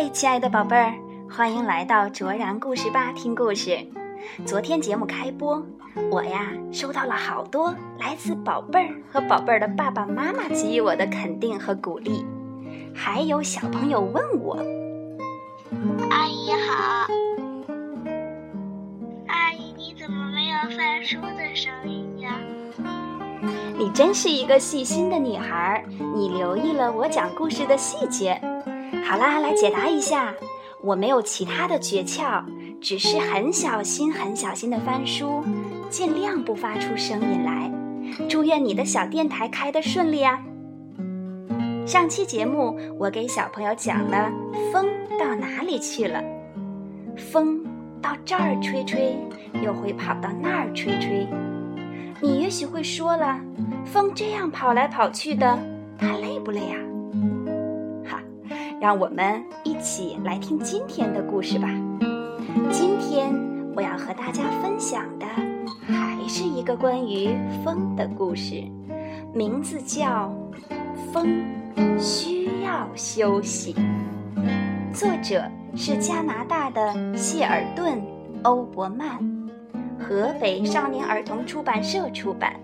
嗨，亲爱的宝贝儿，欢迎来到卓然故事吧听故事。昨天节目开播，我呀收到了好多来自宝贝儿和宝贝儿的爸爸妈妈给予我的肯定和鼓励，还有小朋友问我：“阿姨好，阿姨你怎么没有翻书的声音呀？”你真是一个细心的女孩，你留意了我讲故事的细节。好啦，来解答一下，我没有其他的诀窍，只是很小心、很小心的翻书，尽量不发出声音来。祝愿你的小电台开得顺利啊！上期节目我给小朋友讲了风到哪里去了，风到这儿吹吹，又会跑到那儿吹吹。你也许会说了，风这样跑来跑去的，它累不累啊？让我们一起来听今天的故事吧。今天我要和大家分享的还是一个关于风的故事，名字叫《风需要休息》，作者是加拿大的谢尔顿·欧伯曼，河北少年儿童出版社出版。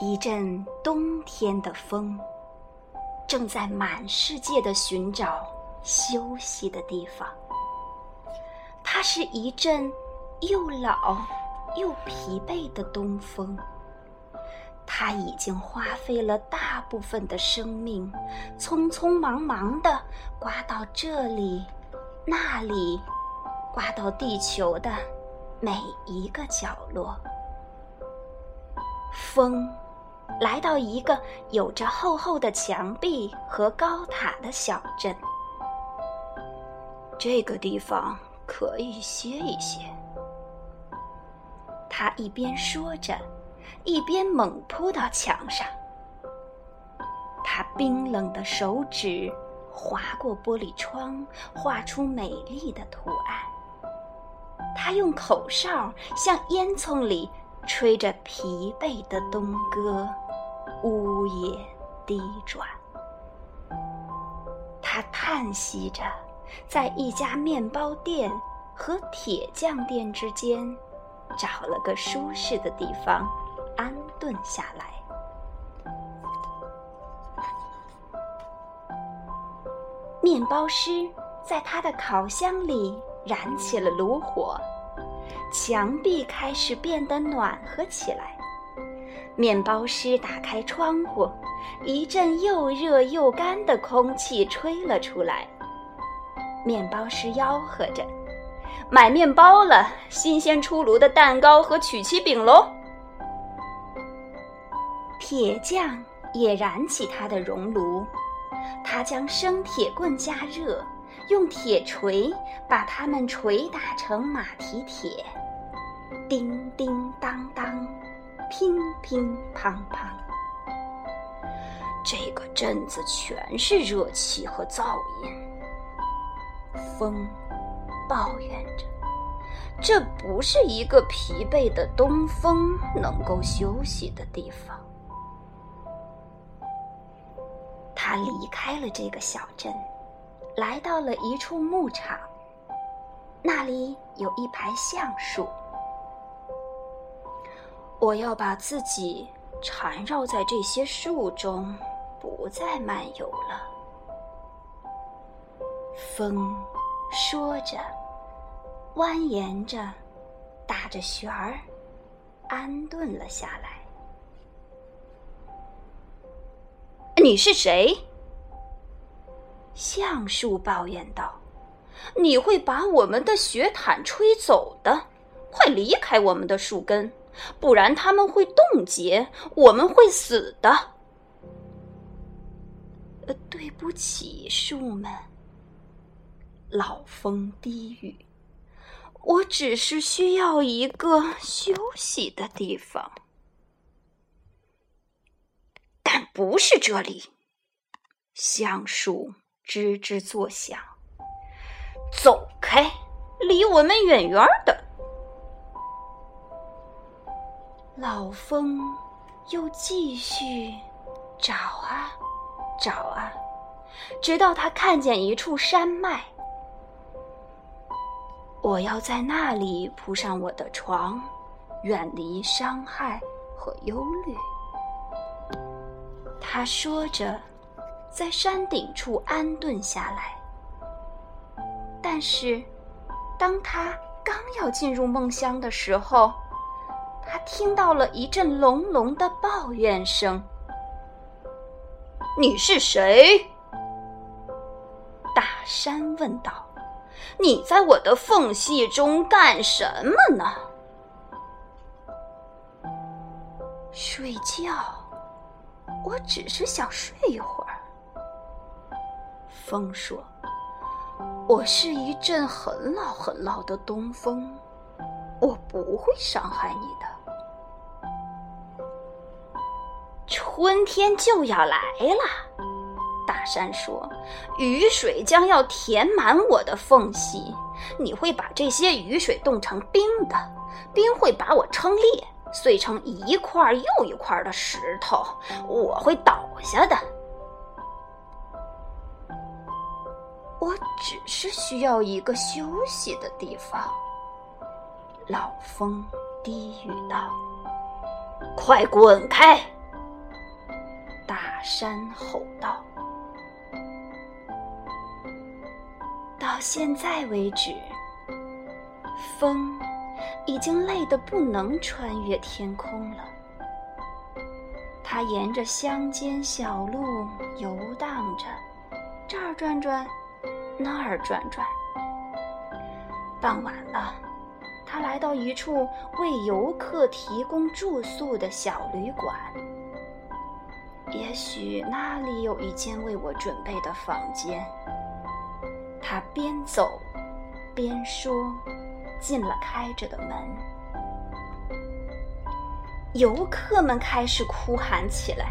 一阵冬天的风，正在满世界的寻找休息的地方。它是一阵又老又疲惫的东风。它已经花费了大部分的生命，匆匆忙忙地刮到这里、那里，刮到地球的每一个角落。风。来到一个有着厚厚的墙壁和高塔的小镇，这个地方可以歇一歇。他一边说着，一边猛扑到墙上。他冰冷的手指划过玻璃窗，画出美丽的图案。他用口哨向烟囱里。吹着疲惫的冬歌，呜咽低转。他叹息着，在一家面包店和铁匠店之间，找了个舒适的地方，安顿下来。面包师在他的烤箱里燃起了炉火。墙壁开始变得暖和起来。面包师打开窗户，一阵又热又干的空气吹了出来。面包师吆喝着：“买面包了，新鲜出炉的蛋糕和曲奇饼喽！”铁匠也燃起他的熔炉，他将生铁棍加热，用铁锤把它们锤打成马蹄铁。叮叮当当，乒乒乓乓。这个镇子全是热气和噪音。风抱怨着：“这不是一个疲惫的东风能够休息的地方。”他离开了这个小镇，来到了一处牧场，那里有一排橡树。我要把自己缠绕在这些树中，不再漫游了。风说着，蜿蜒着，打着旋儿，安顿了下来。你是谁？橡树抱怨道：“你会把我们的雪毯吹走的，快离开我们的树根。”不然他们会冻结，我们会死的。呃，对不起，树们。老风低语：“我只是需要一个休息的地方，但不是这里。橡树吱吱作响，走开，离我们远远的。老风又继续找啊找啊，直到他看见一处山脉。我要在那里铺上我的床，远离伤害和忧虑。他说着，在山顶处安顿下来。但是，当他刚要进入梦乡的时候，他听到了一阵隆隆的抱怨声。“你是谁？”大山问道。你在我的缝隙中干什么呢？睡觉，我只是想睡一会儿。风说：“我是一阵很老很老的东风，我不会伤害你的。春天就要来了。”大山说：“雨水将要填满我的缝隙，你会把这些雨水冻成冰的，冰会把我撑裂，碎成一块又一块的石头，我会倒下的。我只是需要一个休息的地方。”老风低语道：“快滚开！”大山吼道。到现在为止，风已经累得不能穿越天空了。它沿着乡间小路游荡着，这儿转转，那儿转转。傍晚了，他来到一处为游客提供住宿的小旅馆。也许那里有一间为我准备的房间。他边走边说，进了开着的门。游客们开始哭喊起来：“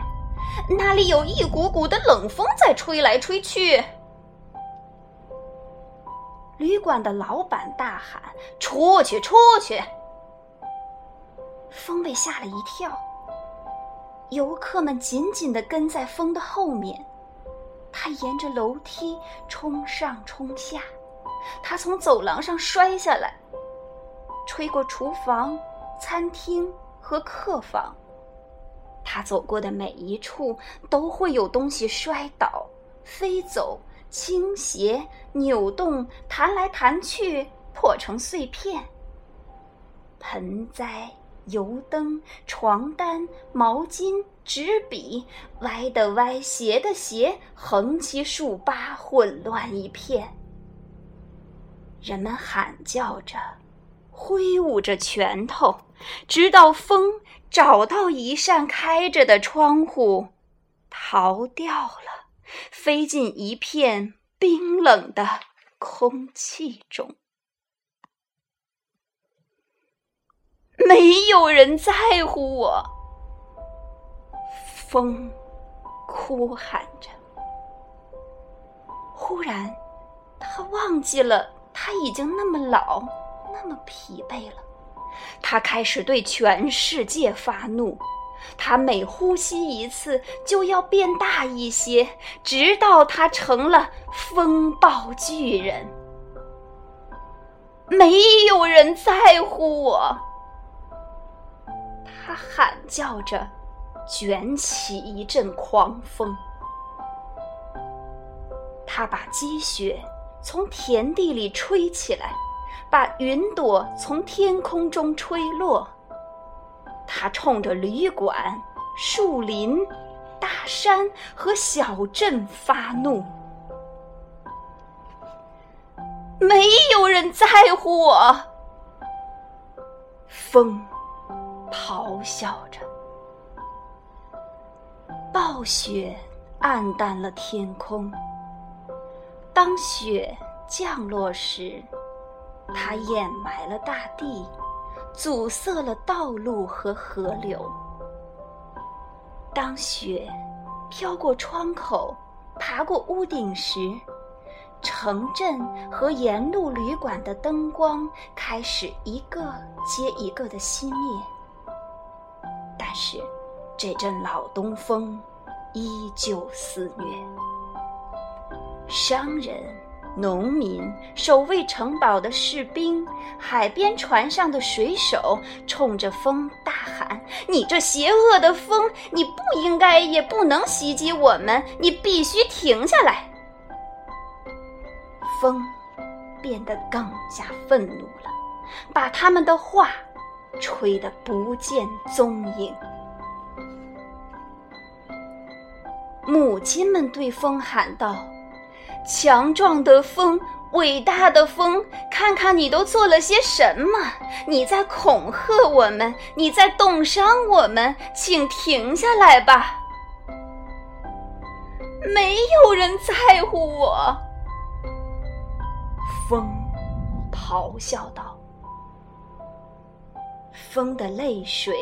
那里有一股股的冷风在吹来吹去。”旅馆的老板大喊：“出去，出去！”风被吓了一跳，游客们紧紧的跟在风的后面。他沿着楼梯冲上冲下，他从走廊上摔下来，吹过厨房、餐厅和客房。他走过的每一处都会有东西摔倒、飞走、倾斜、扭动、弹来弹去，破成碎片。盆栽。油灯、床单、毛巾、纸笔，歪的歪，斜的斜，横七竖八，混乱一片。人们喊叫着，挥舞着拳头，直到风找到一扇开着的窗户，逃掉了，飞进一片冰冷的空气中。没有人在乎我，风哭喊着。忽然，他忘记了他已经那么老，那么疲惫了。他开始对全世界发怒。他每呼吸一次，就要变大一些，直到他成了风暴巨人。没有人在乎我。他喊叫着，卷起一阵狂风。他把积雪从田地里吹起来，把云朵从天空中吹落。他冲着旅馆、树林、大山和小镇发怒。没有人在乎我。风。咆哮着，暴雪暗淡了天空。当雪降落时，它掩埋了大地，阻塞了道路和河流。当雪飘过窗口，爬过屋顶时，城镇和沿路旅馆的灯光开始一个接一个的熄灭。但是，这阵老东风依旧肆虐。商人、农民、守卫城堡的士兵、海边船上的水手，冲着风大喊：“你这邪恶的风，你不应该也不能袭击我们！你必须停下来！”风变得更加愤怒了，把他们的话吹得不见踪影。母亲们对风喊道。强壮的风，伟大的风，看看你都做了些什么！你在恐吓我们，你在冻伤我们，请停下来吧！没有人在乎我。风咆哮道：“风的泪水，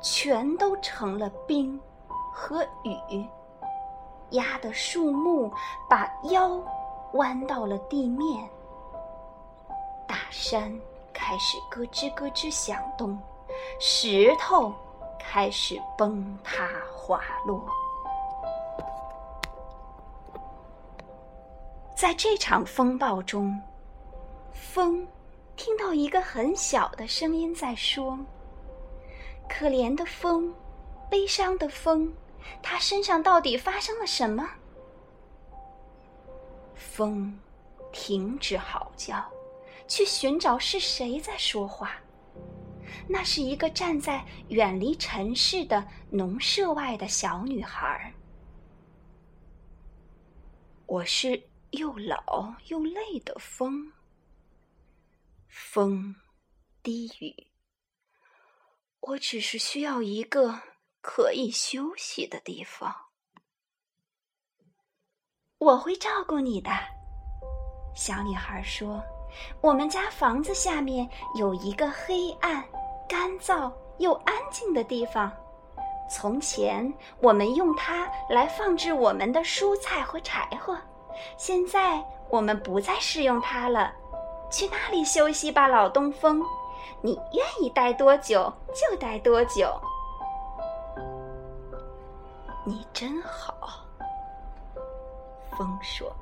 全都成了冰和雨。”压的树木把腰弯到了地面，大山开始咯吱咯吱响动，石头开始崩塌滑落。在这场风暴中，风听到一个很小的声音在说：“可怜的风，悲伤的风。”他身上到底发生了什么？风停止嚎叫，去寻找是谁在说话。那是一个站在远离尘世的农舍外的小女孩。我是又老又累的风。风低语：“我只是需要一个。”可以休息的地方，我会照顾你的。小女孩说：“我们家房子下面有一个黑暗、干燥又安静的地方。从前我们用它来放置我们的蔬菜和柴火，现在我们不再使用它了。去那里休息吧，老东风。你愿意待多久就待多久。”你真好，风说。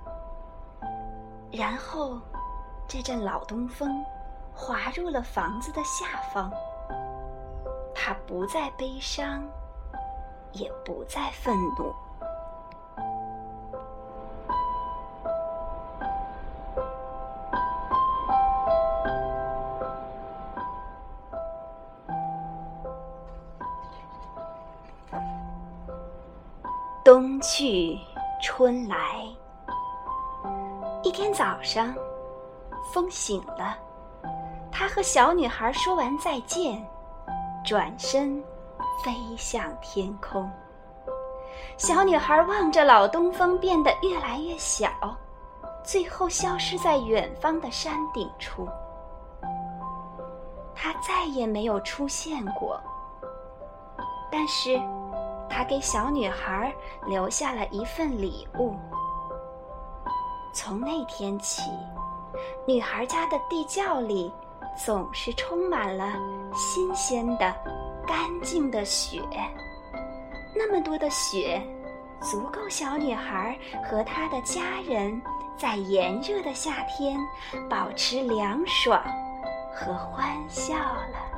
然后，这阵老东风滑入了房子的下方。他不再悲伤，也不再愤怒。冬去春来，一天早上，风醒了，他和小女孩说完再见，转身飞向天空。小女孩望着老东风变得越来越小，最后消失在远方的山顶处。他再也没有出现过，但是。他给小女孩留下了一份礼物。从那天起，女孩家的地窖里总是充满了新鲜的、干净的雪。那么多的雪，足够小女孩和她的家人在炎热的夏天保持凉爽和欢笑了。